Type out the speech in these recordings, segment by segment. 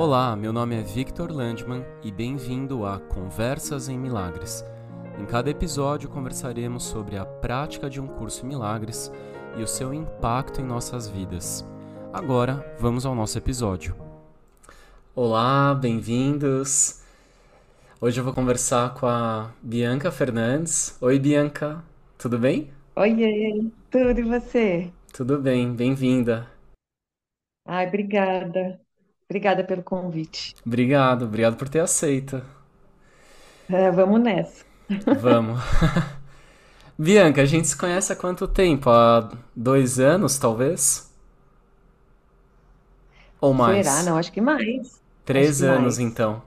Olá, meu nome é Victor Landman e bem-vindo a Conversas em Milagres. Em cada episódio conversaremos sobre a prática de um curso em milagres e o seu impacto em nossas vidas. Agora, vamos ao nosso episódio. Olá, bem-vindos. Hoje eu vou conversar com a Bianca Fernandes. Oi, Bianca, tudo bem? Oiê, tudo e você? Tudo bem, bem-vinda. Ai, obrigada. Obrigada pelo convite. Obrigado, obrigado por ter aceito. É, vamos nessa. Vamos. Bianca, a gente se conhece há quanto tempo? Há dois anos, talvez? Ou Será? mais? Não, acho que mais. Três que anos, mais. então.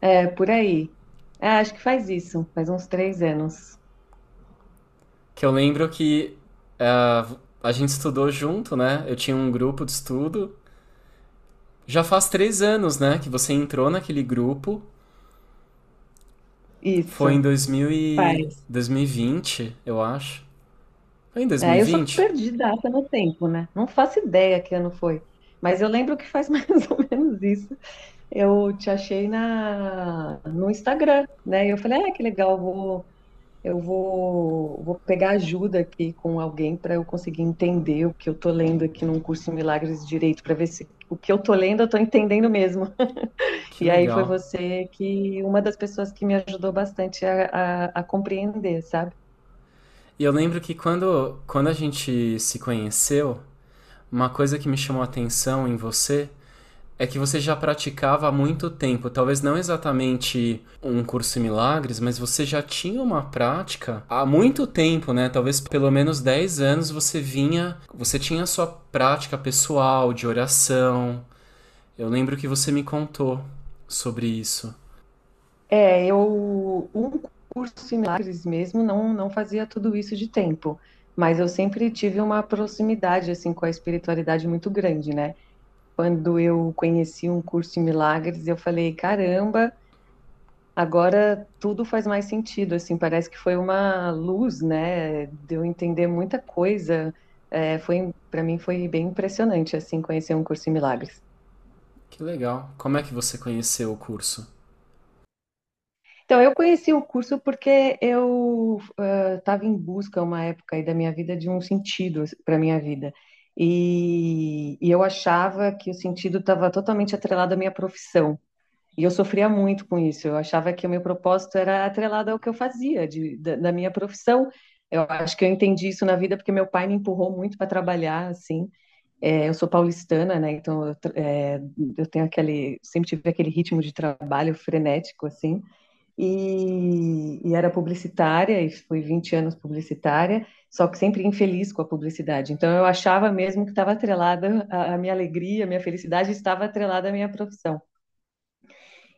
É, por aí. É, acho que faz isso, faz uns três anos. Que eu lembro que ah, a gente estudou junto, né? Eu tinha um grupo de estudo. Já faz três anos, né, que você entrou naquele grupo. Foi em Isso, 2000 e... faz. 2020, eu acho. Foi em É, eu só 2020? perdi data no tempo, né? Não faço ideia que ano foi. Mas eu lembro que faz mais ou menos isso. Eu te achei na, no Instagram, né? E eu falei, ah, que legal, vou Eu vou, vou pegar ajuda aqui com alguém para eu conseguir entender o que eu tô lendo aqui num curso Milagres de Direito, para ver se o que eu tô lendo eu tô entendendo mesmo. Que E aí foi legal. você que, uma das pessoas que me ajudou bastante a, a, a compreender, sabe? E eu lembro que quando, quando a gente se conheceu, uma coisa que me chamou a atenção em você é que você já praticava há muito tempo. Talvez não exatamente um curso em milagres, mas você já tinha uma prática há muito tempo, né? Talvez pelo menos 10 anos você vinha, você tinha a sua prática pessoal de oração. Eu lembro que você me contou sobre isso. É, eu, um curso em Milagres mesmo não, não fazia tudo isso de tempo, mas eu sempre tive uma proximidade, assim, com a espiritualidade muito grande, né? Quando eu conheci um curso em Milagres, eu falei, caramba, agora tudo faz mais sentido, assim, parece que foi uma luz, né? De eu entender muita coisa. É, foi, para mim foi bem impressionante, assim, conhecer um curso em Milagres. Que legal. Como é que você conheceu o curso? Então, eu conheci o curso porque eu estava em busca, uma época aí da minha vida, de um sentido para minha vida. E, e eu achava que o sentido estava totalmente atrelado à minha profissão. E eu sofria muito com isso. Eu achava que o meu propósito era atrelado ao que eu fazia, de, da, da minha profissão. Eu acho que eu entendi isso na vida porque meu pai me empurrou muito para trabalhar, assim. É, eu sou paulistana, né? Então eu, é, eu tenho aquele, sempre tive aquele ritmo de trabalho frenético, assim e, e era publicitária, e fui 20 anos publicitária, só que sempre infeliz com a publicidade. Então eu achava mesmo que estava atrelada a, minha alegria, a minha felicidade estava atrelada à minha profissão.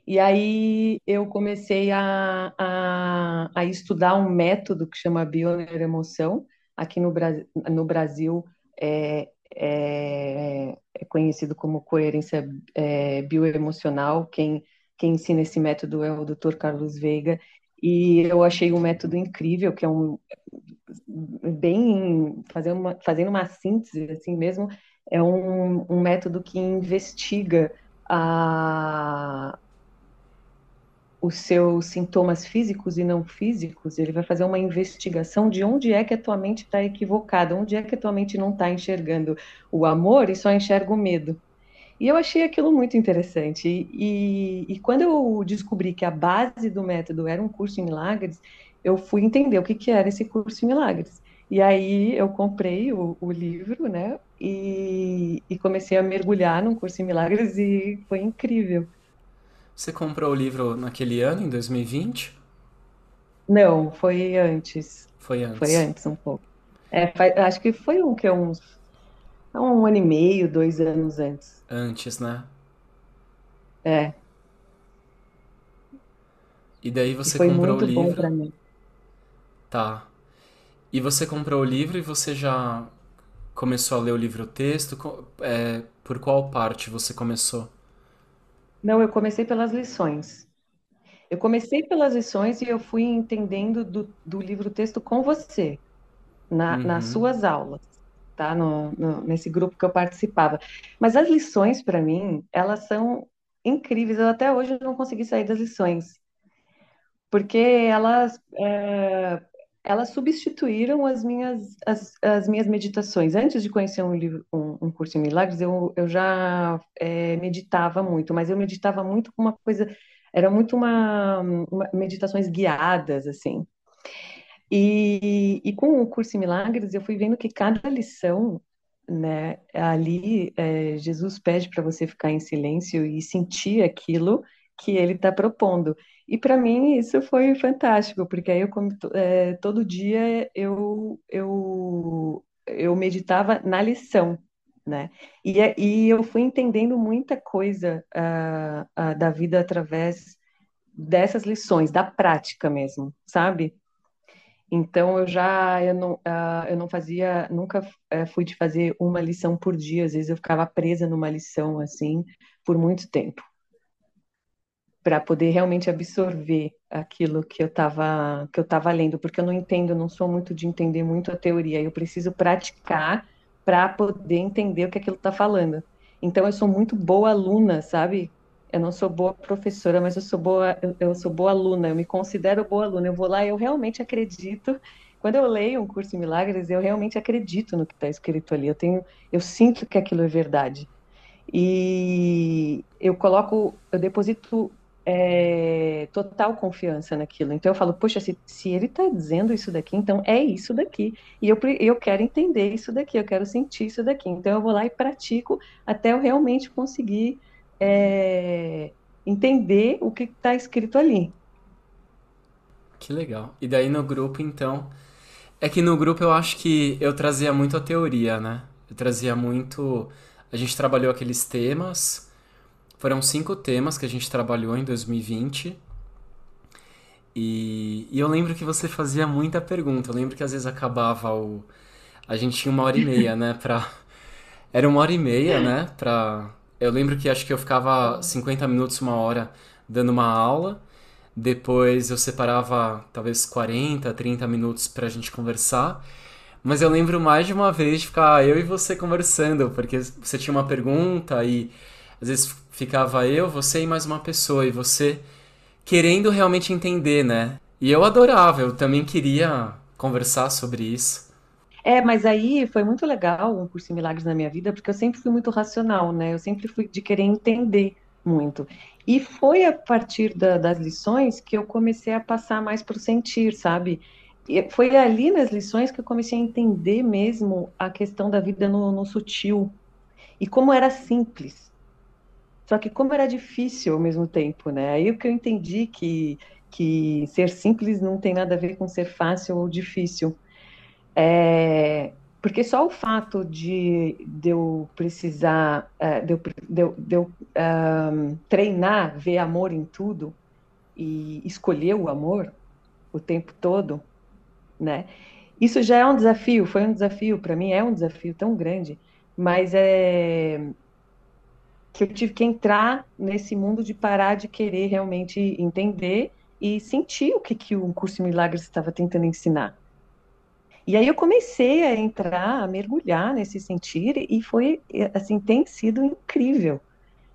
E aí eu comecei a, a, a estudar um método que chama bioneuroemoção. Aqui no, Bra no Brasil é, é, é conhecido como coerência é, bioemocional. Quem, quem ensina esse método é o Dr. Carlos Veiga. E eu achei um método incrível, que é um bem fazendo uma, fazendo uma síntese assim mesmo, é um, um método que investiga a, os seus sintomas físicos e não físicos, ele vai fazer uma investigação de onde é que a tua mente está equivocada, onde é que a tua mente não está enxergando o amor e só enxerga o medo. E eu achei aquilo muito interessante. E, e, quando eu descobri que a base do método era um curso em milagres, eu fui entender o que, que era esse curso em milagres. E aí eu comprei o, o livro, né? E, e comecei a mergulhar num curso em milagres e foi incrível. Você comprou o livro naquele ano, em 2020? Não, foi antes. Foi Foi antes. antes um pouco. É, acho que foi um que é uns um ano e meio, dois anos antes. Antes, né? É, E daí e você foi comprou o muito bom livro. para mim. Tá. E você comprou o livro e você já começou a ler o livro texto? Co- é, por qual parte você começou? Não, eu comecei pelas lições. Eu comecei pelas lições e eu fui entendendo do, do livro texto com você, na, nas Uhum. suas aulas. Tá? No, no, nesse grupo que eu participava. Mas as lições, para mim, elas são incríveis. Eu até hoje não consegui sair das lições, porque elas, é, elas substituíram as minhas, as, as, minhas meditações. Antes de conhecer um, livro, um, um curso em milagres, eu, eu já é, meditava muito, mas eu meditava muito com uma coisa, era muito uma, uma meditações guiadas, assim. E, e, com o curso em milagres, eu fui vendo que cada lição, né, ali, é, Jesus pede para você ficar em silêncio e sentir aquilo que ele está propondo. E para mim isso foi fantástico, porque aí eu, é, todo dia eu, eu, eu meditava na lição, né? E, e eu fui entendendo muita coisa uh, uh, da vida através dessas lições, da prática mesmo, sabe? Então eu já eu não, uh, eu não fazia, nunca uh, fui de fazer uma lição por dia, às vezes eu ficava presa numa lição assim por muito tempo. Para poder realmente absorver aquilo que eu estava que eu tava lendo, porque eu não entendo, não sou muito de entender muito a teoria, eu preciso praticar para poder entender o que aquilo está falando. Então eu sou muito boa aluna, sabe? Eu não sou boa professora, mas eu sou boa, eu, eu, sou boa aluna, eu me considero boa aluna. Eu vou lá e eu realmente acredito. Quando eu leio um curso em milagres, eu realmente acredito no que está escrito ali. Eu tenho, eu sinto que aquilo é verdade. E eu coloco, eu deposito é, total confiança naquilo. Então eu falo, poxa, se, se ele está dizendo isso daqui, então é isso daqui. E eu, eu quero entender isso daqui, eu quero sentir isso daqui. Então eu vou lá e pratico até eu realmente conseguir é, entender o que está escrito ali. Que legal. E daí no grupo, então. É que no grupo eu acho que eu trazia muito a teoria, né? Eu trazia muito. A gente trabalhou aqueles temas. Foram cinco temas que a gente trabalhou em 2020. E, e eu lembro que você fazia muita pergunta. Eu lembro que às vezes acabava o. A gente tinha uma hora e meia, né? Pra... Era uma hora e meia, né? Pra eu lembro que acho que eu ficava 50 minutos, uma hora dando uma aula. Depois eu separava talvez 40, 30 minutos pra gente conversar. Mas eu lembro mais de uma vez de ficar eu e você conversando, porque você tinha uma pergunta e às vezes ficava eu, você e mais uma pessoa, e você querendo realmente entender, né? E eu adorava, eu também queria conversar sobre isso. É, mas aí foi muito legal um curso milagres na minha vida, porque eu sempre fui muito racional, né? Eu sempre fui de querer entender muito. E foi a partir da, das lições que eu comecei a passar mais para o sentir, sabe? E foi ali nas lições que eu comecei a entender mesmo a questão da vida no, no sutil. E como era simples. Só que como era difícil ao mesmo tempo, né? Aí o que eu entendi que, que ser simples não tem nada a ver com ser fácil ou difícil é, porque só o fato de, de eu precisar, é, de eu, de eu, de eu um, treinar, ver amor em tudo e escolher o amor o tempo todo, né? Isso já é um desafio, foi um desafio para mim, é um desafio tão grande, mas é que eu tive que entrar nesse mundo de parar de querer realmente entender e sentir o que, que o curso Milagres estava tentando ensinar. E aí eu comecei a entrar, a mergulhar nesse sentir e foi, assim, tem sido incrível.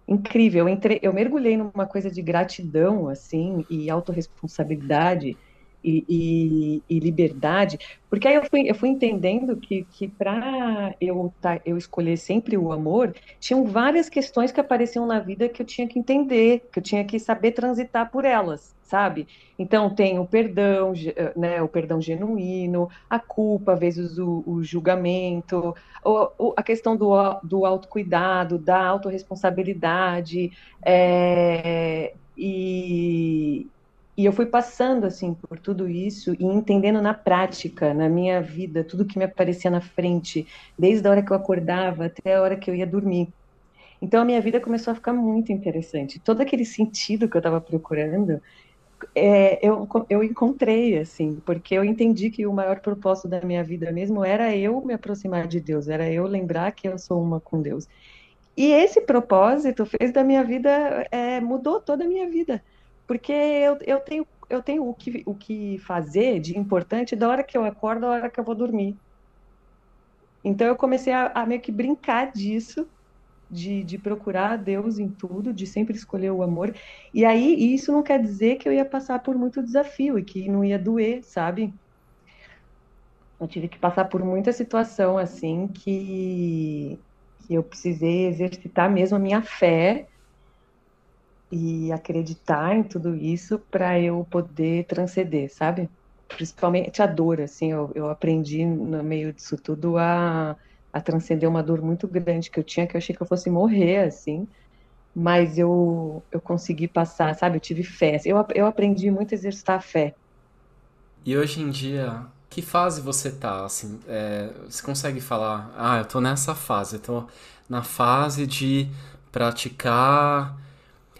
Incrível. Eu, entrei, eu mergulhei numa coisa de gratidão, assim, e autorresponsabilidade e, e, e liberdade, porque aí eu fui, eu fui entendendo que, que para eu, tá, eu escolher sempre o amor, tinham várias questões que apareciam na vida que eu tinha que entender, que eu tinha que saber transitar por elas sabe? Então tem o perdão, eh, né, o perdão genuíno, a culpa vezes o, o julgamento, o, a questão do, do autocuidado, da autorresponsabilidade, é, e, e eu fui passando assim por tudo isso e entendendo na prática, na minha vida, tudo que me aparecia na frente, desde a hora que eu acordava até a hora que eu ia dormir. Então a minha vida começou a ficar muito interessante. Todo aquele sentido que eu estava procurando, é, eu, eu encontrei, assim, porque eu entendi que o maior propósito da minha vida mesmo era eu me aproximar de Deus, era eu lembrar que eu sou uma com Deus. E esse propósito fez da minha vida, é, mudou toda a minha vida, porque eu, eu tenho, eu tenho o, que, o que fazer de importante da hora que eu acordo à hora que eu vou dormir. Então eu comecei a, a meio que brincar disso, de, de procurar Deus em tudo, de sempre escolher o amor. E aí, isso não quer dizer que eu ia passar por muito desafio e que não ia doer, sabe? Eu tive que passar por muita situação assim que, que eu precisei exercitar mesmo a minha fé e acreditar em tudo isso para eu poder transcender, sabe? Principalmente a dor, assim, eu, eu aprendi no meio disso tudo a, a transcender uma dor muito grande que eu tinha, que eu achei que eu fosse morrer, assim, mas eu, eu consegui passar, sabe? Eu tive fé. Eu, eu aprendi muito a exercitar a fé. E hoje em dia, que fase você tá, assim? É, você consegue falar, ah, eu tô nessa fase, eu tô na fase de praticar.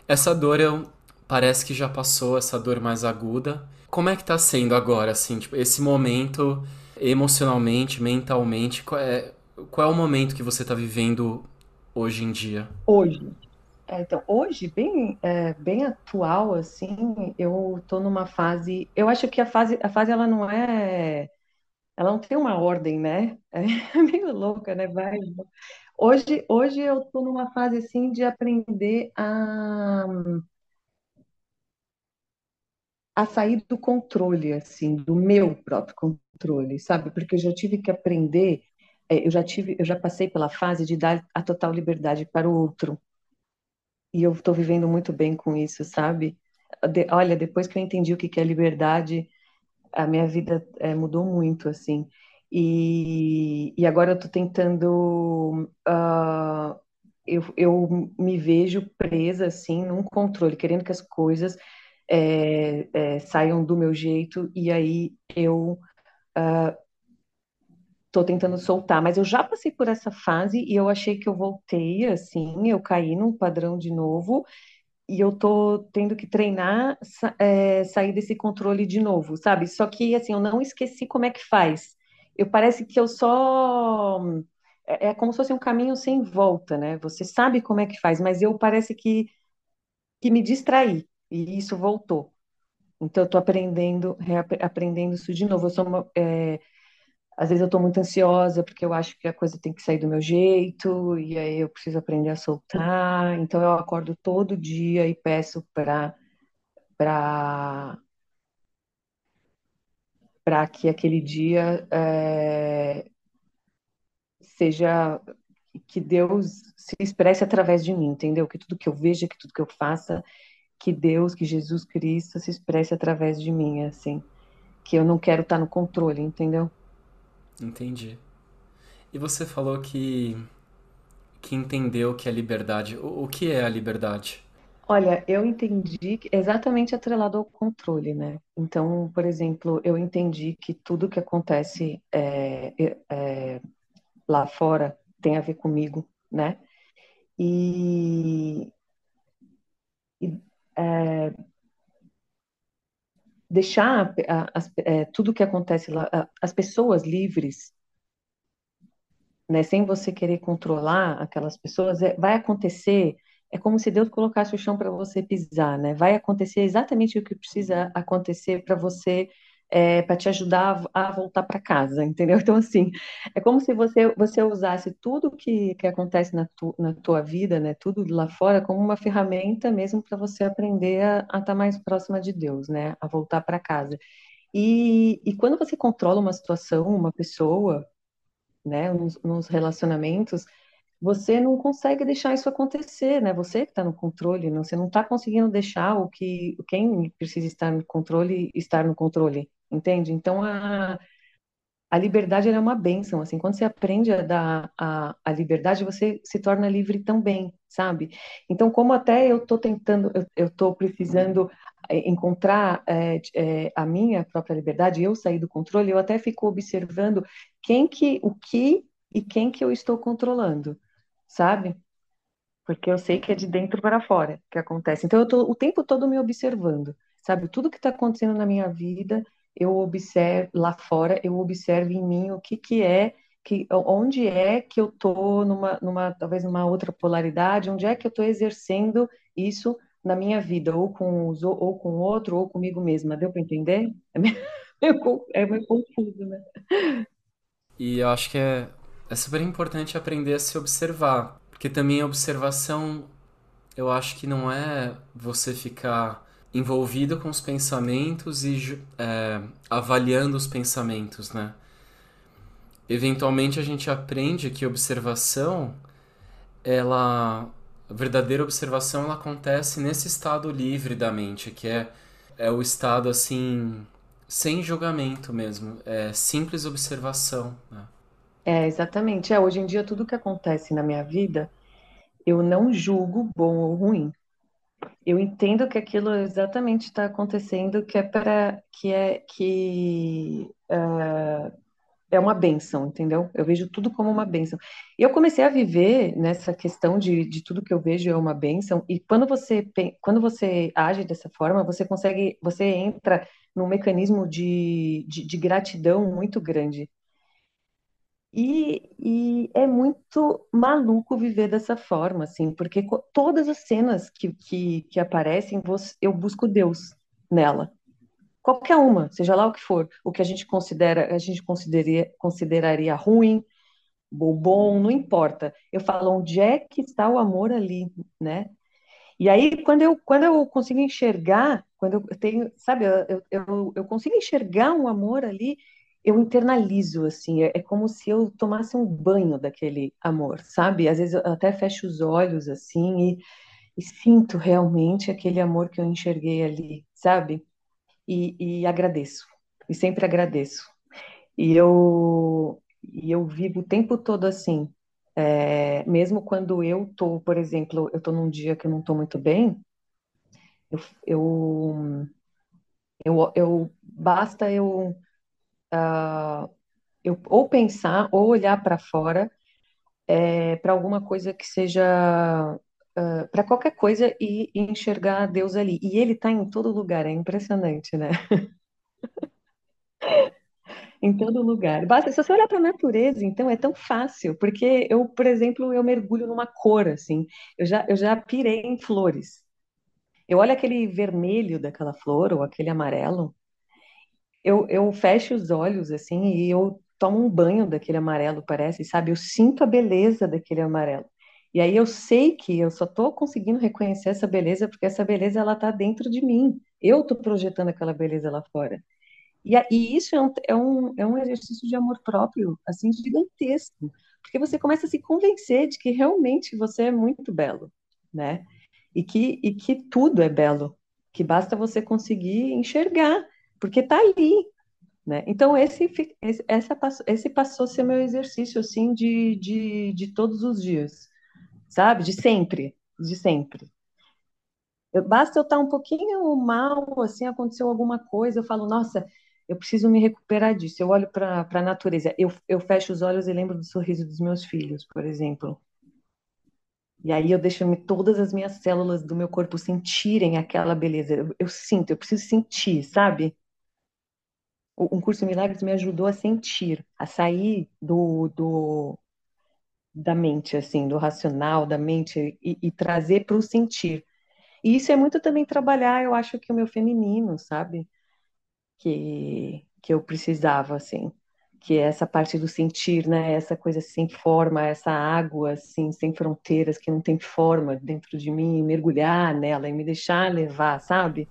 Essa dor eu parece que já passou, essa dor mais aguda. Como é que tá sendo agora, assim, tipo, esse momento emocionalmente, mentalmente, qual é, qual é o momento que você tá vivendo hoje em dia? Hoje. É, então, hoje, bem, é, bem atual, assim, eu tô numa fase. Eu acho que a fase, a fase ela não é. Ela não tem uma ordem, né? É meio louca, né? Vai. Hoje, hoje eu tô numa fase, assim, de aprender a, a sair do controle, assim, do meu próprio controle, sabe? Porque eu já tive que aprender. é, Eu já tive, eu já passei pela fase de dar a total liberdade para o outro. E eu estou vivendo muito bem com isso, sabe? De- olha, depois que eu entendi o que que é liberdade, a minha vida eh, mudou muito, assim. E, e agora eu estou tentando. ah, eu, eu me vejo presa, assim, num controle, querendo que as coisas eh, eh, saiam do meu jeito, e aí eu estou tentando soltar. Mas eu já passei por essa fase e eu achei que eu voltei, assim, eu caí num padrão de novo. e eu tô tendo que treinar, é, sair desse controle de novo, sabe? Só que, assim, eu não esqueci como é que faz. Eu parece que eu só... É, é como se fosse um caminho sem volta, né? Você sabe como é que faz, mas eu parece que, que me distraí, e isso voltou. Então, eu tô aprendendo, aprendendo isso de novo. Eu sou uma, é, às vezes eu tô muito ansiosa, porque eu acho que a coisa tem que sair do meu jeito, e aí eu preciso aprender a soltar. Então, eu acordo todo dia e peço para para para que aquele dia é, seja que Deus se expresse através de mim, entendeu? Que tudo que eu veja, que tudo que eu faça, que Deus, que Jesus Cristo se expresse através de mim, assim, que eu não quero estar no controle, entendeu? Entendi. E você falou que, que entendeu que é liberdade. O, o que é a liberdade? Olha, eu entendi que exatamente atrelado ao controle, né? Então, por exemplo, eu entendi que tudo que acontece é, é, lá fora tem a ver comigo, né? E, e, é, deixar a- as- é, tudo que acontece lá, a- as pessoas livres, né, sem você querer controlar aquelas pessoas, é- vai acontecer, é como se Deus colocasse o chão para você pisar, né? Vai acontecer exatamente o que precisa acontecer para você, para te ajudar a, voltar para casa, entendeu? Então, assim, é como se você, você usasse tudo que, que acontece na, tu, na tua vida, né? Tudo lá fora, como uma ferramenta mesmo para você aprender a estar mais próxima de Deus, né? A voltar para casa. E, e quando você controla uma situação, uma pessoa, né, nos, nos relacionamentos, você não consegue deixar isso acontecer, né? Você que está no controle, não, você não está conseguindo deixar o que quem precisa estar no controle estar no controle, entende? Então a, a liberdade é uma bênção, assim, quando você aprende a dar a, a liberdade, você se torna livre também, sabe? Então, como até eu estou tentando, eu estou precisando é, encontrar é, é, a minha própria liberdade, eu sair do controle, eu até fico observando quem que, o que e quem que eu estou controlando, sabe? Porque eu sei que é de dentro para fora que acontece. Então, eu estou o tempo todo me observando, sabe? Tudo que está acontecendo na minha vida, eu observo lá fora, eu observo em mim o que que é, que, onde é que eu estou numa, numa, talvez numa outra polaridade, onde é que eu estou exercendo isso na minha vida, ou com os, ou com o outro, ou comigo mesma. Deu para entender? É meio, é meio confuso, né? E eu acho que é, é super importante aprender a se observar, porque também a observação, eu acho que não é você ficar envolvido com os pensamentos e é, avaliando os pensamentos, né? Eventualmente a gente aprende que observação, ela, a verdadeira observação, ela acontece nesse estado livre da mente, que é, é o estado assim sem julgamento mesmo, é simples observação. Né? É, exatamente. É, hoje em dia, tudo que acontece na minha vida, eu não julgo bom ou ruim. Eu entendo que aquilo exatamente está acontecendo, que é para que é que uh, é uma benção, entendeu? Eu vejo tudo como uma benção. E eu comecei a viver nessa questão de, de tudo que eu vejo é uma benção. E quando você quando você age dessa forma, você consegue, você entra num mecanismo de, de, de gratidão muito grande. E, e, é muito maluco viver dessa forma, assim, porque todas as cenas que, que, que aparecem, eu busco Deus nela. Qualquer uma, seja lá o que for, o que a gente considera, a gente consideraria, consideraria ruim, bom, não importa. Eu falo onde é que está o amor ali, né? E aí, quando eu, quando eu consigo enxergar, quando eu tenho, sabe, eu, eu, eu consigo enxergar um amor ali, eu internalizo, assim, é, é, como se eu tomasse um banho daquele amor, sabe? Às vezes eu até fecho os olhos, assim, e, e sinto realmente aquele amor que eu enxerguei ali, sabe? E, e agradeço, e sempre agradeço. E eu, e eu vivo o tempo todo assim, é, mesmo quando eu tô, por exemplo, eu tô num dia que eu não tô muito bem, eu, eu, eu, eu basta eu, uh, eu ou pensar ou olhar para fora é, para alguma coisa que seja uh, para qualquer coisa e, e, enxergar Deus ali. E Ele está em todo lugar, é impressionante, né? em todo lugar. Basta, se você olhar para a natureza, então é tão fácil, porque eu, por exemplo, eu mergulho numa cor, assim, eu já, eu já pirei em flores. Eu olho aquele vermelho daquela flor, ou aquele amarelo, eu, eu fecho os olhos, assim, e eu tomo um banho daquele amarelo, parece, sabe? Eu sinto a beleza daquele amarelo. E aí eu sei que eu só estou conseguindo reconhecer essa beleza porque essa beleza ela está dentro de mim. Eu estou projetando aquela beleza lá fora. E, e isso é um, é, um, é um exercício de amor próprio, assim, gigantesco, porque você começa a se convencer de que realmente você é muito belo, né? E que, e que tudo é belo, que basta você conseguir enxergar, porque está ali, né? Então, esse, esse, essa, esse passou a ser meu exercício, assim, de, de, de todos os dias, sabe? De sempre, de sempre. Eu, basta eu estar um pouquinho mal, assim, aconteceu alguma coisa, eu falo, nossa, eu preciso me recuperar disso. Eu olho para a natureza, eu, eu fecho os olhos e lembro do sorriso dos meus filhos, por exemplo. E aí eu deixo todas as minhas células do meu corpo sentirem aquela beleza. Eu, eu sinto, eu preciso sentir, sabe? Um curso milagres me ajudou a sentir, a sair do, do da mente, assim, do racional, da mente e, e trazer para o sentir. E isso é muito também trabalhar, eu acho que o meu feminino, sabe? que, que eu precisava, assim, que é essa parte do sentir, né? Essa coisa sem forma, essa água, assim, sem fronteiras, que não tem forma dentro de mim, mergulhar nela e me deixar levar, sabe?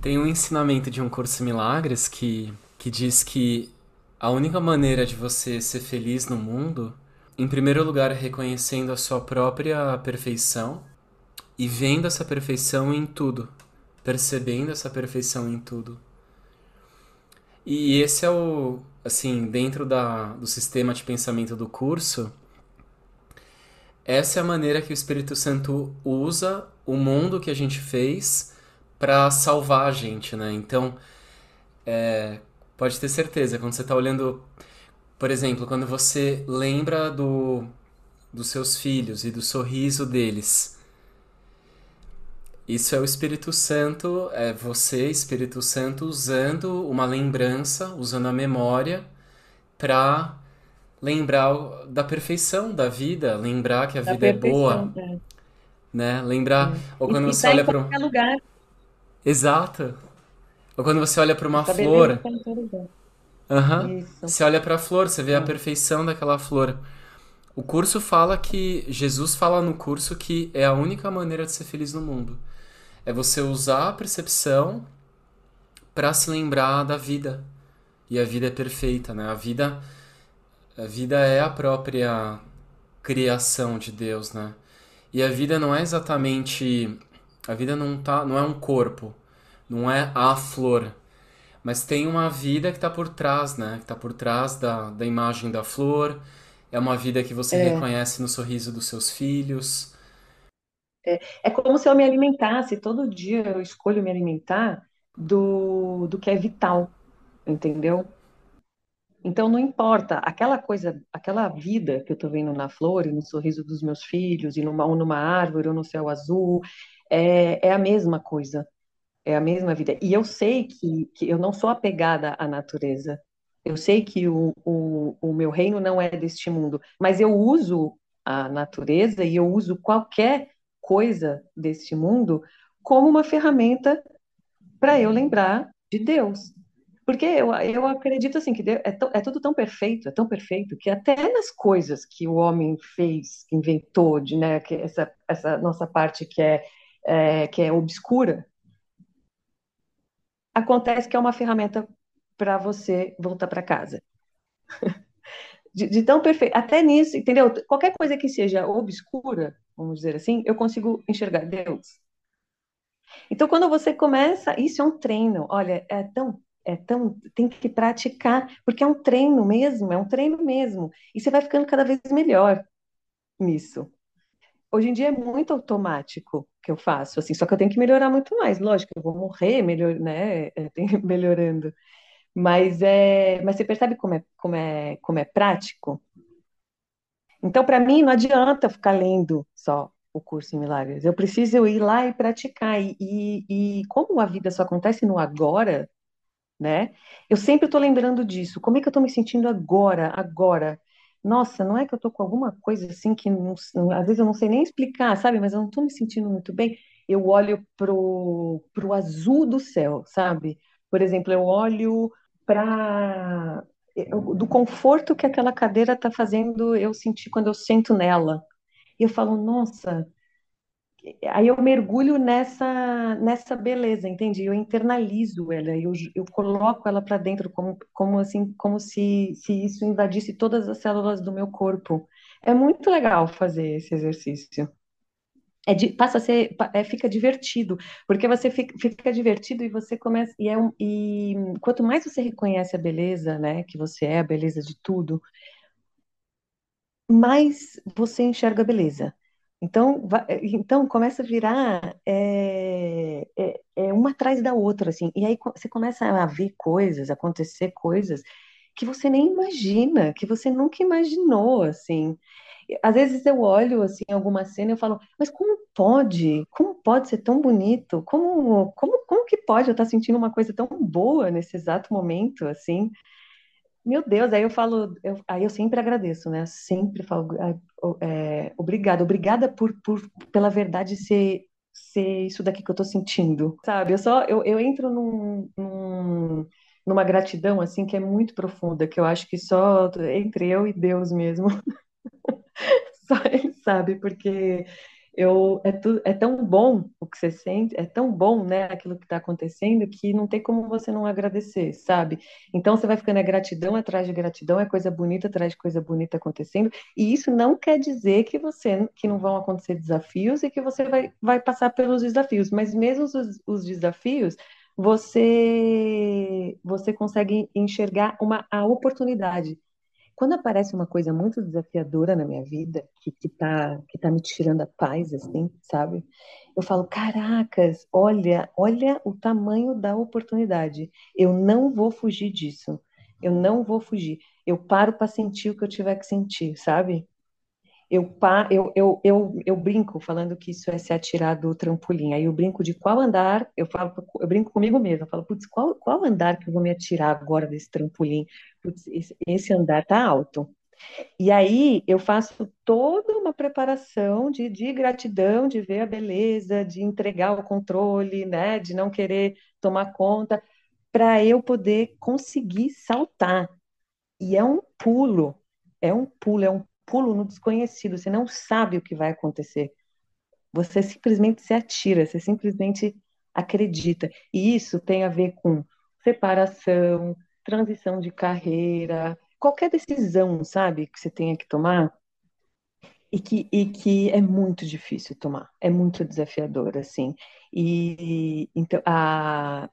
Tem um ensinamento de um curso Milagres que, que diz que a única maneira de você ser feliz no mundo, em primeiro lugar, é reconhecendo a sua própria perfeição e vendo essa perfeição em tudo, percebendo essa perfeição em tudo. E esse é o, assim, dentro da, do sistema de pensamento do curso, essa é a maneira que o Espírito Santo usa o mundo que a gente fez para salvar a gente, né? Então, é, pode ter certeza, quando você está olhando, por exemplo, quando você lembra do, dos seus filhos e do sorriso deles, isso é o Espírito Santo, é você, Espírito Santo, usando uma lembrança, usando a memória para lembrar da perfeição da vida, lembrar que a da vida é boa, é. né? Lembrar é. ou quando você olha para um lugar. Exato. Ou quando você olha para uma flor. Aham. Isso. Você olha para a flor, você vê a É, perfeição daquela flor. O curso fala que Jesus fala no curso que é a única maneira de ser feliz no mundo. É você usar a percepção para se lembrar da vida. E a vida é perfeita, né? A vida, a vida é a própria criação de Deus, né? E a vida não é exatamente, a vida não tá, não é um corpo, não é a flor, mas tem uma vida que está por trás, né? Que está por trás da, da imagem da flor. É uma vida que você é, reconhece no sorriso dos seus filhos. é como se eu me alimentasse, todo dia eu escolho me alimentar do, do que é vital, entendeu? Então não importa, aquela coisa, aquela vida que eu estou vendo na flor, e no sorriso dos meus filhos, e numa, ou numa árvore, ou no céu azul, é, é a mesma coisa. É a mesma vida. E eu sei que, que eu não sou apegada à natureza. Eu sei que o, o, o meu reino não é deste mundo, mas eu uso a natureza e eu uso qualquer coisa deste mundo como uma ferramenta para eu lembrar de Deus. Porque eu, eu acredito assim que Deus, é, é tudo tão perfeito, é tão perfeito, que até nas coisas que o homem fez, inventou, de, né, que essa, essa nossa parte que é, é, que é obscura, acontece que é uma ferramenta para você voltar para casa. De, de tão perfeito, até nisso, entendeu? Qualquer coisa que seja obscura, vamos dizer assim, eu consigo enxergar Deus. Então, quando você começa, isso é um treino. Olha, é tão, é tão, tem que praticar, porque é um treino mesmo, é um treino mesmo. E você vai ficando cada vez melhor nisso. Hoje em dia é muito automático que eu faço, assim, só que eu tenho que melhorar muito mais. Lógico, eu vou morrer melhor, né, melhorando. Mas é, mas você percebe como é, como é, como é prático? Então, para mim, não adianta ficar lendo só o curso em milagres. Eu preciso ir lá e praticar. E, e, e como a vida só acontece no agora, né? Eu sempre estou lembrando disso. Como é que eu estou me sentindo agora, agora? Nossa, não é que eu estou com alguma coisa assim que não- às vezes eu não sei nem explicar, sabe? Mas eu não estou me sentindo muito bem. Eu olho pro, pro azul do céu, sabe? Por exemplo, eu olho para do conforto que aquela cadeira está fazendo eu sentir quando eu sento nela. E eu falo, nossa, Aí eu mergulho nessa, nessa beleza, entende? Eu internalizo ela, eu, eu coloco ela para dentro como, como assim, como se, se isso invadisse todas as células do meu corpo. É muito legal fazer esse exercício. É de- passa a ser, é, fica divertido, porque você fica, fica divertido e você começa, e, é um, e quanto mais você reconhece a beleza, né, que você é, a beleza de tudo, mais você enxerga a beleza. Então, va- então começa a virar é, é, é uma atrás da outra, assim. E aí você começa a ver coisas, acontecer coisas que você nem imagina, que você nunca imaginou, assim. Às vezes eu olho assim alguma cena e eu falo, mas como pode? Como pode ser tão bonito? Como, como, como que pode eu estar sentindo uma coisa tão boa nesse exato momento, assim? Meu Deus, aí eu falo, eu- aí eu sempre agradeço, né? Sempre falo, o- é, obrigada, obrigada por, por, pela verdade ser, ser isso daqui que eu tô sentindo, sabe? Eu só, eu, eu entro num, num- numa gratidão, assim, que é muito profunda, que eu acho que só entre eu e Deus mesmo, só ele sabe, porque eu, é, tu, é tão bom o que você sente, é tão bom, né, aquilo que está acontecendo, que não tem como você não agradecer, sabe? Então você vai ficando é gratidão atrás de gratidão, é coisa bonita atrás de coisa bonita acontecendo, e isso não quer dizer que você que não vão acontecer desafios e que você vai, vai passar pelos desafios, mas mesmo os, os desafios, você você consegue enxergar uma a oportunidade quando aparece uma coisa muito desafiadora na minha vida, que, que tá, que tá me tirando a paz, assim, sabe? Eu falo, caracas, olha, olha o tamanho da oportunidade. Eu não vou fugir disso. Eu não vou fugir. Eu paro para sentir o que eu tiver que sentir, sabe? Eu, pa, eu, eu, eu, eu brinco falando que isso é se atirar do trampolim. Aí eu brinco de qual andar, eu falo, eu brinco comigo mesma, eu falo, putz, qual, qual andar que eu vou me atirar agora desse trampolim? Putz, esse, andar tá alto. E aí eu faço toda uma preparação de, de gratidão, de ver a beleza, de entregar o controle, né, de não querer tomar conta, para eu poder conseguir saltar. E é um pulo, é um pulo, é um pulo no desconhecido. Você não sabe o que vai acontecer. Você simplesmente se atira, você simplesmente acredita. E isso tem a ver com separação, transição de carreira, qualquer decisão, sabe, que você tenha que tomar e que, e que é muito difícil tomar, é muito desafiador, assim. E então a,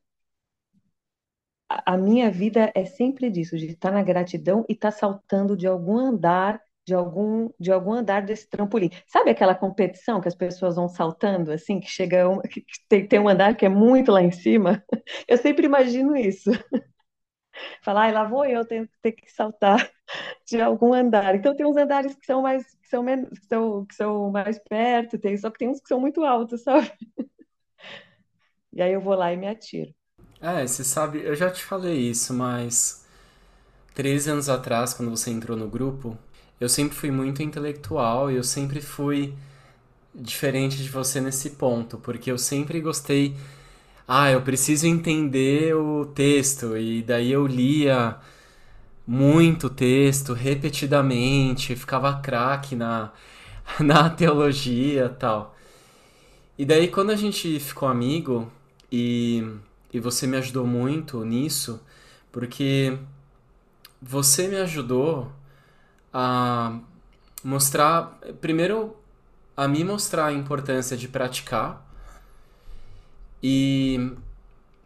a minha vida é sempre disso, de estar na gratidão e estar saltando de algum andar, de algum, de algum andar desse trampolim. Sabe aquela competição que as pessoas vão saltando, assim, que chega um, que tem, tem um andar que é muito lá em cima? Eu sempre imagino isso. Falar, ah, lá vou eu tenho que ter que saltar de algum andar. Então tem uns andares que são mais que são menos, que são, que são mais perto, tem, só que tem uns que são muito altos, sabe? E aí eu vou lá e me atiro. É, você sabe, eu já te falei isso, mas 13 anos atrás, quando você entrou no grupo, eu sempre fui muito intelectual e eu sempre fui diferente de você nesse ponto, porque eu sempre gostei. Ah, eu preciso entender o texto, e daí eu lia muito texto repetidamente, ficava craque na, na teologia tal. E daí, quando a gente ficou amigo e e você me ajudou muito nisso, porque você me ajudou a mostrar, primeiro, a me mostrar a importância de praticar e,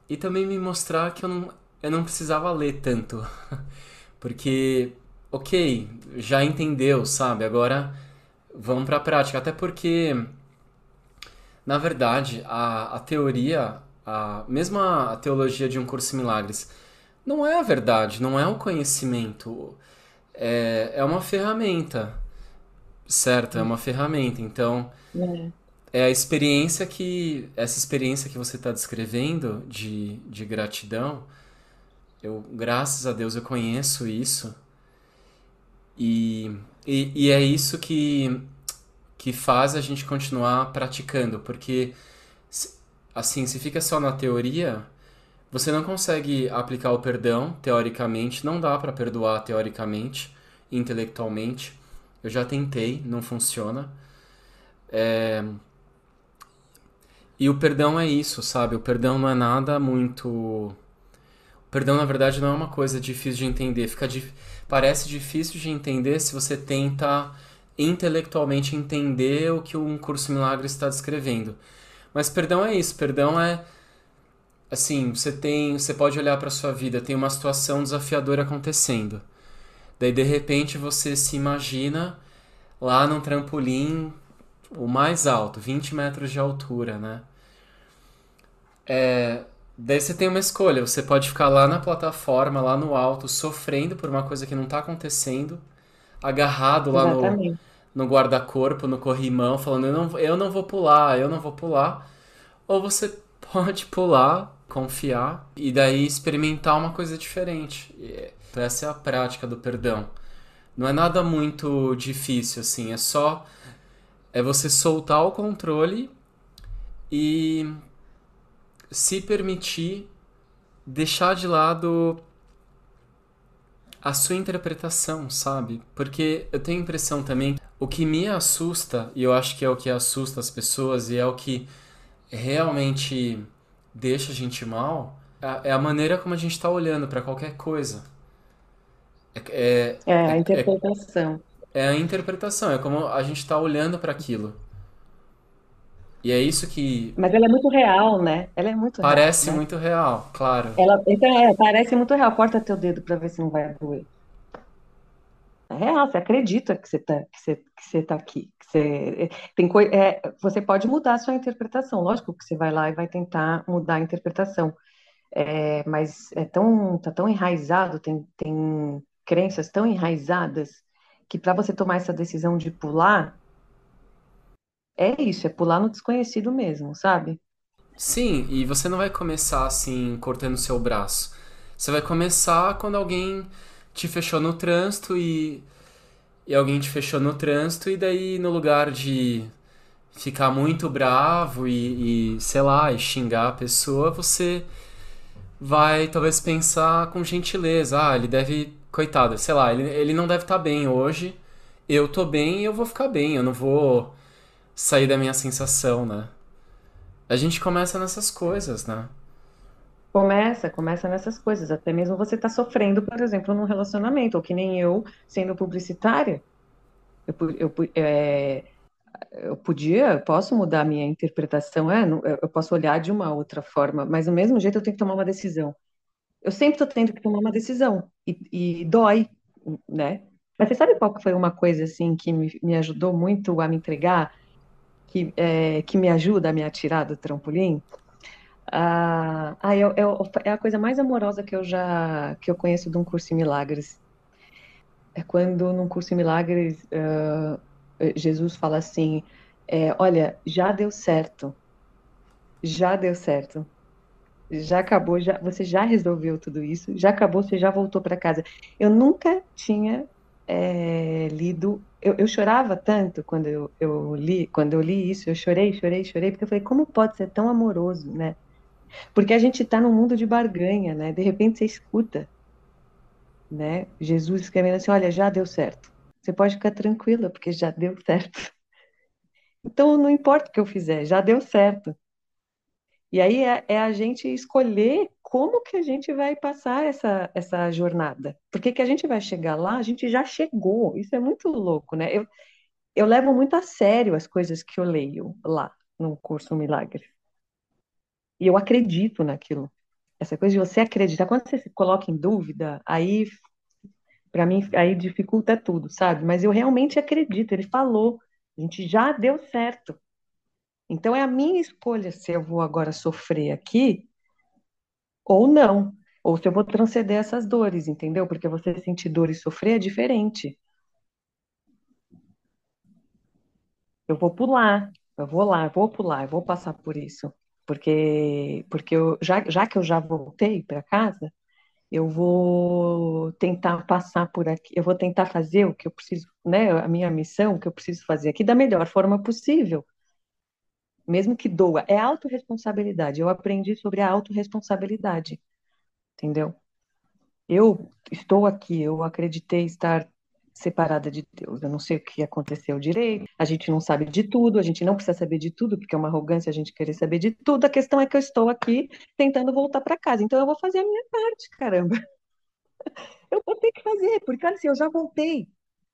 e também me mostrar que eu não, eu não precisava ler tanto. Porque, ok, já entendeu, sabe? Agora vamos para a prática. Até porque, na verdade, a, a teoria a mesma a teologia de um curso em milagres não é a verdade, não é o conhecimento, é, é uma ferramenta, certo? É uma ferramenta. Então, é, é a experiência que essa experiência que você está descrevendo de, de gratidão. Eu, graças a Deus, eu conheço isso e, e, e é isso que que faz a gente continuar praticando, porque assim, se fica só na teoria, você não consegue aplicar o perdão teoricamente, não dá para perdoar teoricamente, intelectualmente. Eu já tentei, não funciona. É... E o perdão é isso, sabe? O perdão não é nada muito. O perdão, na verdade, não é uma coisa difícil de entender. Fica dif... Parece difícil de entender se você tenta intelectualmente entender o que um curso milagre está descrevendo. Mas perdão é isso, perdão é assim, você tem, você pode olhar para sua vida, tem uma situação desafiadora acontecendo. Daí de repente você se imagina lá num trampolim o mais alto, 20 metros de altura, né? É, daí você tem uma escolha, você pode ficar lá na plataforma, lá no alto, sofrendo por uma coisa que não está acontecendo, agarrado lá Exatamente. no no guarda-corpo, no corrimão, falando eu não, eu não vou pular, eu não vou pular. Ou você pode pular, confiar e daí experimentar uma coisa diferente. E essa é a prática do perdão. Não é nada muito difícil assim, é só é você soltar o controle e se permitir deixar de lado a sua interpretação, sabe? Porque eu tenho a impressão também, o que me assusta, e eu acho que é o que assusta as pessoas e é o que realmente deixa a gente mal, é a maneira como a gente está olhando para qualquer coisa. É, é, é a é, interpretação. É, a interpretação, é como a gente está olhando para aquilo. E é isso que. Mas ela é muito real, né? Ela é muito Parece real, né? muito real, claro. Ela, então, é, parece muito real. Corta teu dedo para ver se não vai doer. É real, você acredita que você tá, que você, que você tá aqui. Que você, tem coi, é, você pode mudar a sua interpretação. Lógico que você vai lá e vai tentar mudar a interpretação. É, mas é tão, tá tão enraizado, tem, tem crenças tão enraizadas que para você tomar essa decisão de pular, é isso, é pular no desconhecido mesmo, sabe? Sim, e você não vai começar assim, cortando seu braço. Você vai começar quando alguém te fechou no trânsito e, e alguém te fechou no trânsito, e daí no lugar de ficar muito bravo e, e sei lá, e xingar a pessoa, você vai talvez pensar com gentileza, ah, ele deve, coitado, sei lá, ele, ele não deve estar tá bem hoje, eu tô bem e eu vou ficar bem, eu não vou sair da minha sensação, né? A gente começa nessas coisas, né? Começa, começa nessas coisas. Até mesmo você está sofrendo, por exemplo, num relacionamento, ou que nem eu, sendo publicitária. Eu, eu, é, eu podia, eu posso mudar a minha interpretação, é, eu posso olhar de uma outra forma, mas do mesmo jeito eu tenho que tomar uma decisão. Eu sempre estou tendo que tomar uma decisão, e, e, dói, né? Mas você sabe qual foi uma coisa, assim, que me, me ajudou muito a me entregar, que, é, que me ajuda a me atirar do trampolim? Ah, eu, é a coisa mais amorosa que eu já que eu conheço de um curso em milagres. É quando num curso em milagres uh, Jesus fala assim: é, olha, já deu certo, já deu certo, já acabou, já você já resolveu tudo isso, já acabou, você já voltou para casa. Eu nunca tinha é, lido, eu, eu, chorava tanto quando eu, eu li, quando eu li isso, eu chorei, chorei, chorei, porque eu falei, como pode ser tão amoroso, né? Porque a gente está num mundo de barganha, né? De repente você escuta, né? Jesus escrevendo assim, olha, já deu certo. Você pode ficar tranquila, porque já deu certo. Então não importa o que eu fizer, já deu certo. E aí é, é a gente escolher como que a gente vai passar essa, essa jornada. Porque que a gente vai chegar lá, a gente já chegou. Isso é muito louco, né? Eu, eu levo muito a sério as coisas que eu leio lá no curso Milagre. E eu acredito naquilo. Essa coisa de você acreditar, quando você se coloca em dúvida, aí, para mim, aí dificulta tudo, sabe? Mas eu realmente acredito. Ele falou, a gente já deu certo. Então é a minha escolha se eu vou agora sofrer aqui ou não. Ou se eu vou transcender essas dores, entendeu? Porque você sentir dor e sofrer é diferente. Eu vou pular, eu vou lá, eu vou pular, eu vou passar por isso porque porque eu, já, já que eu já voltei para casa, eu vou tentar passar por aqui, eu vou tentar fazer o que eu preciso, né, a minha missão, o que eu preciso fazer aqui da melhor forma possível. Mesmo que doa, é autorresponsabilidade. Eu aprendi sobre a autorresponsabilidade, entendeu? Eu estou aqui, eu acreditei estar separada de Deus. Eu não sei o que aconteceu direito, a gente não sabe de tudo, a gente não precisa saber de tudo, porque é uma arrogância a gente querer saber de tudo. A questão é que eu estou aqui tentando voltar para casa, então eu vou fazer a minha parte, caramba. Eu vou ter que fazer, porque assim, eu já voltei.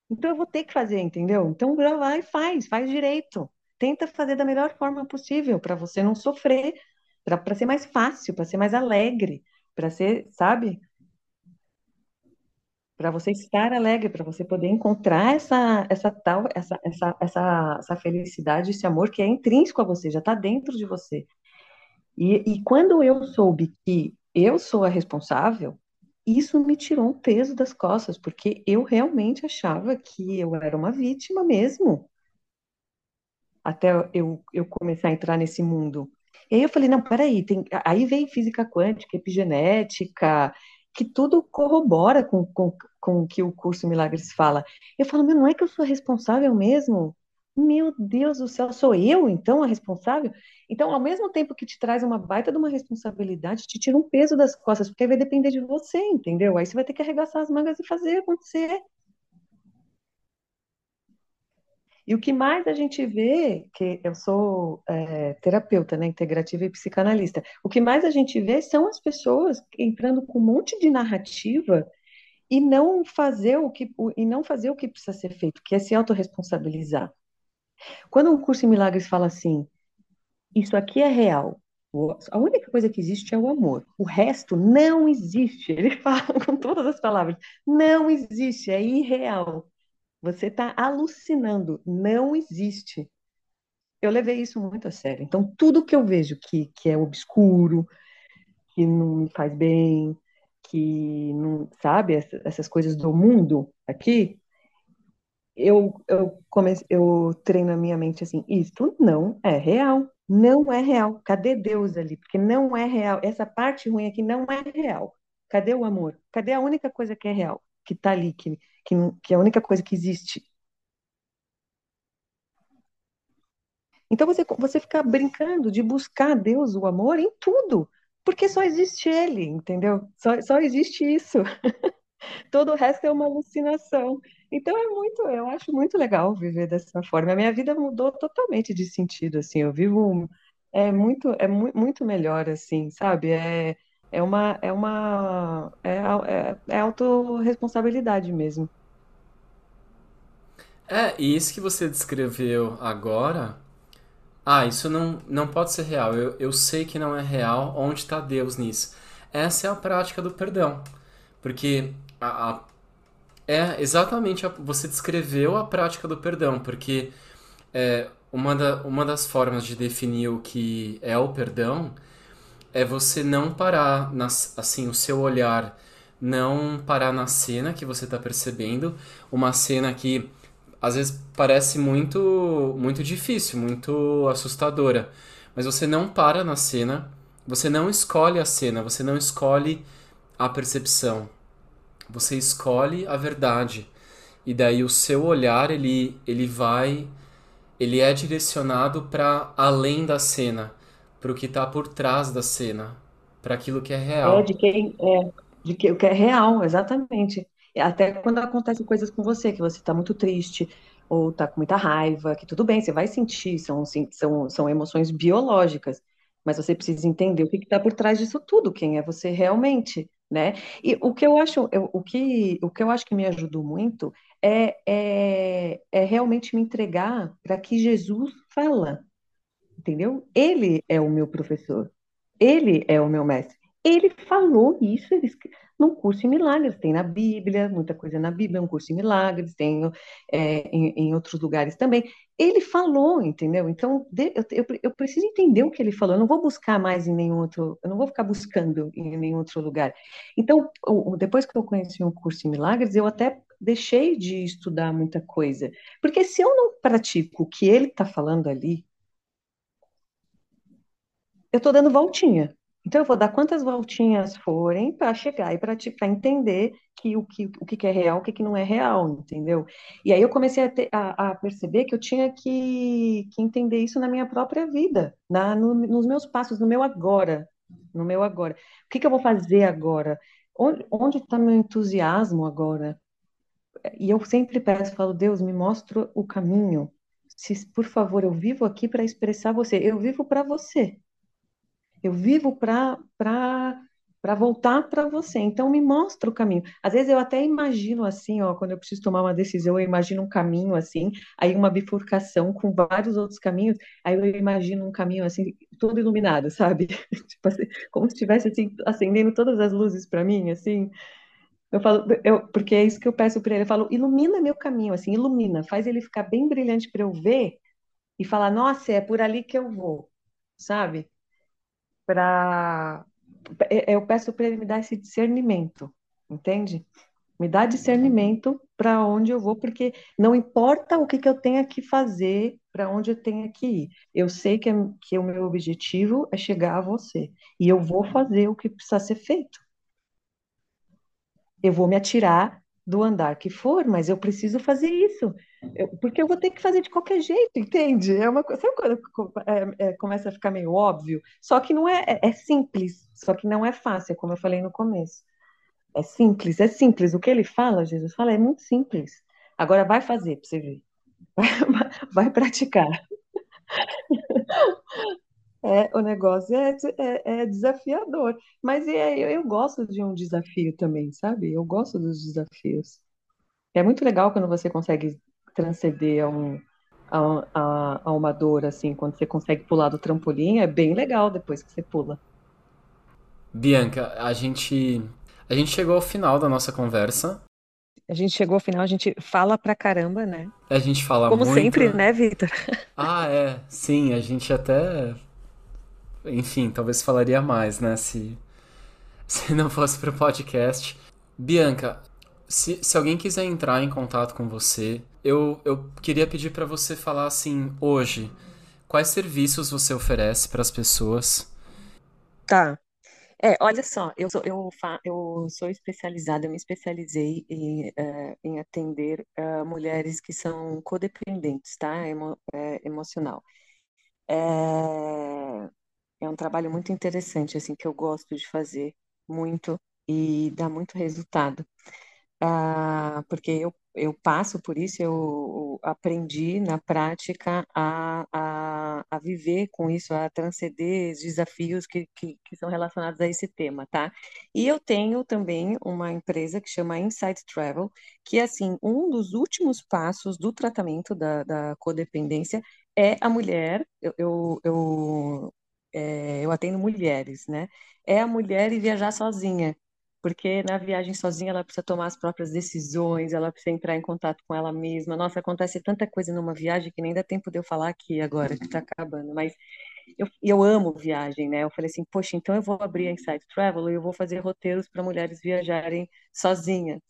Então eu vou ter que fazer, entendeu? Então vai e faz, faz direito. Tenta fazer da melhor forma possível para você não sofrer, para ser mais fácil, para ser mais alegre, para ser, sabe? para você estar alegre, para você poder encontrar essa, essa tal, essa, essa, essa, essa felicidade, esse amor que é intrínseco a você, já está dentro de você. E, e quando eu soube que eu sou a responsável, isso me tirou um peso das costas, porque eu realmente achava que eu era uma vítima mesmo. Até eu, eu começar a entrar nesse mundo. E aí eu falei, não, peraí, tem... aí vem física quântica, epigenética, que tudo corrobora com, com, com o que o curso Milagres fala. Eu falo, meu, não é que eu sou responsável mesmo? Meu Deus do céu, sou eu então a responsável? Então, ao mesmo tempo que te traz uma baita de uma responsabilidade, te tira um peso das costas, porque aí vai depender de você, entendeu? Aí você vai ter que arregaçar as mangas e fazer acontecer. E o que mais a gente vê, que eu sou é, terapeuta, né, integrativa e psicanalista, o que mais a gente vê são as pessoas entrando com um monte de narrativa e não fazer o que e não fazer o que precisa ser feito, que é se autorresponsabilizar. Quando o curso em milagres fala assim, isso aqui é real, a única coisa que existe é o amor. O resto não existe. Ele fala com todas as palavras. Não existe, é irreal. Você está alucinando, não existe. Eu levei isso muito a sério. Então, tudo que eu vejo que, que é obscuro, que não me faz bem, que não sabe essas coisas do mundo aqui, eu eu comecei, eu treino a minha mente assim, isto não é real, não é real. Cadê Deus ali? Porque não é real. Essa parte ruim aqui não é real. Cadê o amor? Cadê a única coisa que é real, que está ali, que que, que é a única coisa que existe. Então você, você fica brincando de buscar Deus, o amor, em tudo. porque só existe ele, entendeu? Só, só existe isso. Todo o resto é uma alucinação. Então é muito, eu acho muito legal viver dessa forma. A minha vida mudou totalmente de sentido, assim. Eu vivo é muito, é mu muito melhor, assim, sabe? É, é uma, é uma, é, é, é autorresponsabilidade mesmo. É, e isso que você descreveu agora, ah, isso não, não pode ser real. Eu, eu sei que não é real. Onde está Deus nisso? Essa é a prática do perdão. Porque a, a- é exatamente a- você descreveu a prática do perdão. Porque é, uma, da, uma das formas de definir o que é o perdão é você não parar, nas, assim, o seu olhar não parar na cena que você está percebendo, uma cena que às vezes parece muito, muito difícil, muito assustadora, mas você não para na cena, você não escolhe a cena, você não escolhe a percepção, você escolhe a verdade. E daí o seu olhar, ele, ele vai ele é direcionado para além da cena, para o que está por trás da cena, para aquilo que é É real. de quem é, de que o que é real, exatamente. Até quando acontecem coisas com você, que você está muito triste ou está com muita raiva, que tudo bem, você vai sentir, são, são, são emoções biológicas, mas você precisa entender o que está por trás disso tudo, quem é você realmente, né? E o que eu acho, eu- o que, o que eu acho que me ajudou muito é, é, é realmente me entregar para que Jesus fala entendeu? Ele é o meu professor, ele é o meu mestre. Ele falou isso ele, num curso em milagres, tem na Bíblia, muita coisa na Bíblia, um curso em milagres, tem é, em, em outros lugares também. Ele falou, entendeu? Então, eu, eu, eu preciso entender o que ele falou, eu não vou buscar mais em nenhum outro, eu não vou ficar buscando em nenhum outro lugar. Então, depois que eu conheci um curso em milagres, eu até deixei de estudar muita coisa, porque se eu não pratico o que ele está falando ali, eu estou dando voltinha. Então, eu vou dar quantas voltinhas forem para chegar e para entender que o, que o que é real, o que, que não é real, entendeu? E aí eu comecei a, ter- a- a perceber que eu tinha que, que entender isso na minha própria vida, na, no- nos meus passos, no meu agora, no meu agora. O que, que eu vou fazer agora? Onde está meu entusiasmo agora? E eu sempre peço, falo, Deus, me mostra o caminho. Se, por favor, eu vivo aqui para expressar você. Eu vivo para você. Eu vivo para para voltar para você. Então me mostra o caminho. Às vezes eu até imagino assim, ó, quando eu preciso tomar uma decisão, eu imagino um caminho assim, aí uma bifurcação com vários outros caminhos, aí eu imagino um caminho assim, todo iluminado, sabe? Tipo assim, como se estivesse assim acendendo todas as luzes para mim, assim. Eu falo, eu, porque é isso que eu peço para ele, eu falo, ilumina meu caminho, assim, ilumina, faz ele ficar bem brilhante para eu ver e falar, nossa, é por ali que eu vou, sabe? Para eu peço para ele me dar esse discernimento, entende? Me dá discernimento para onde eu vou, porque não importa o que, que eu tenha que fazer, para onde eu tenha que ir. Eu sei que, é, que o meu objetivo é chegar a você. E eu vou fazer o que precisa ser feito. Eu vou me atirar do andar que for, mas eu preciso fazer isso. Eu- porque eu vou ter que fazer de qualquer jeito, entende? É uma coisa, sabe quando é- é, começa a ficar meio óbvio? Só que não é, é, é simples, só que não é fácil, como eu falei no começo. É simples, é simples. O que ele fala, Jesus fala, é muito simples. Agora vai fazer para você ver. Vai praticar. É, o negócio é, é, é desafiador. Mas é, eu, eu gosto de um desafio também, sabe? Eu gosto dos desafios. É muito legal quando você consegue transcender a, um, a, a, a uma dor, assim, quando você consegue pular do trampolim, é bem legal depois que você pula. Bianca, a gente a gente chegou ao final da nossa conversa. A gente chegou ao final, a gente fala pra caramba, né? A gente fala Como sempre, muito. né, Vitor? Ah, é, sim, a gente até, enfim, talvez falaria mais, né, se se não fosse pro podcast. Bianca, se, se alguém quiser entrar em contato com você, eu, eu queria pedir para você falar assim, hoje, quais serviços você oferece para as pessoas? Tá. É, olha só, eu sou, eu, eu sou especializada, eu me especializei em, eh, em atender eh, mulheres que são codependentes, tá? Emo, eh, emocional. É, é um trabalho muito interessante, assim, que eu gosto de fazer muito e dá muito resultado. Ah, porque eu, eu passo por isso, eu aprendi na prática a, a, a viver com isso, a transcender os desafios que, que, que são relacionados a esse tema, tá? E eu tenho também uma empresa que chama Insight Travel, que, assim, um dos últimos passos do tratamento da, da codependência é a mulher, eu, eu, eu, é, eu atendo mulheres, né? É a mulher e viajar sozinha porque na viagem sozinha ela precisa tomar as próprias decisões, ela precisa entrar em contato com ela mesma. Nossa, acontece tanta coisa numa viagem que nem dá tempo de eu falar aqui agora, que está acabando. Mas eu, eu amo viagem, né? Eu falei assim, poxa, então eu vou abrir a Inside Travel e eu vou fazer roteiros para mulheres viajarem sozinhas.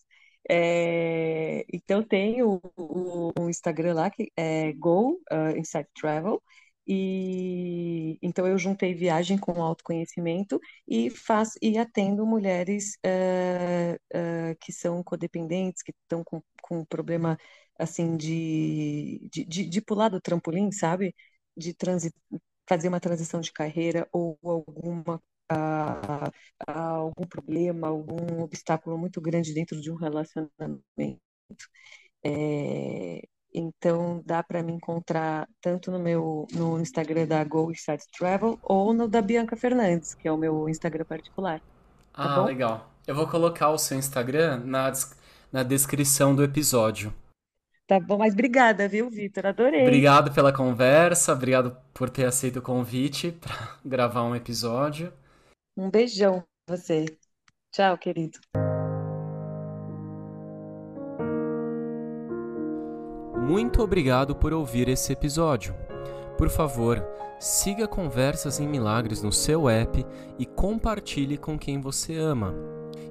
É, então tem o, o, o, Instagram lá que é Go uh, Inside Travel e então eu juntei viagem com autoconhecimento e faço e atendo mulheres uh, uh, que são codependentes, que estão com, com problema assim de, de, de, de pular do trampolim, sabe? De fazer uma transição de carreira ou alguma uh, algum problema, algum obstáculo muito grande dentro de um relacionamento. É, então dá para me encontrar tanto no meu no Instagram da Go Sites Travel ou no da Bianca Fernandes, que é o meu Instagram particular. Tá ah, bom? legal. Eu vou colocar o seu Instagram na, na descrição do episódio. Tá bom, mas obrigada, viu, Vitor? Adorei. Obrigado pela conversa, obrigado por ter aceito o convite para gravar um episódio. Um beijão pra você. Tchau, querido. Muito obrigado por ouvir esse episódio. Por favor, siga Conversas em Milagres no seu app e compartilhe com quem você ama.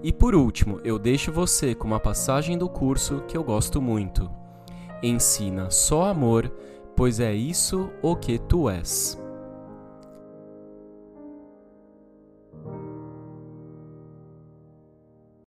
E por último, eu deixo você com uma passagem do curso que eu gosto muito. Ensina só amor, pois é isso o que tu és.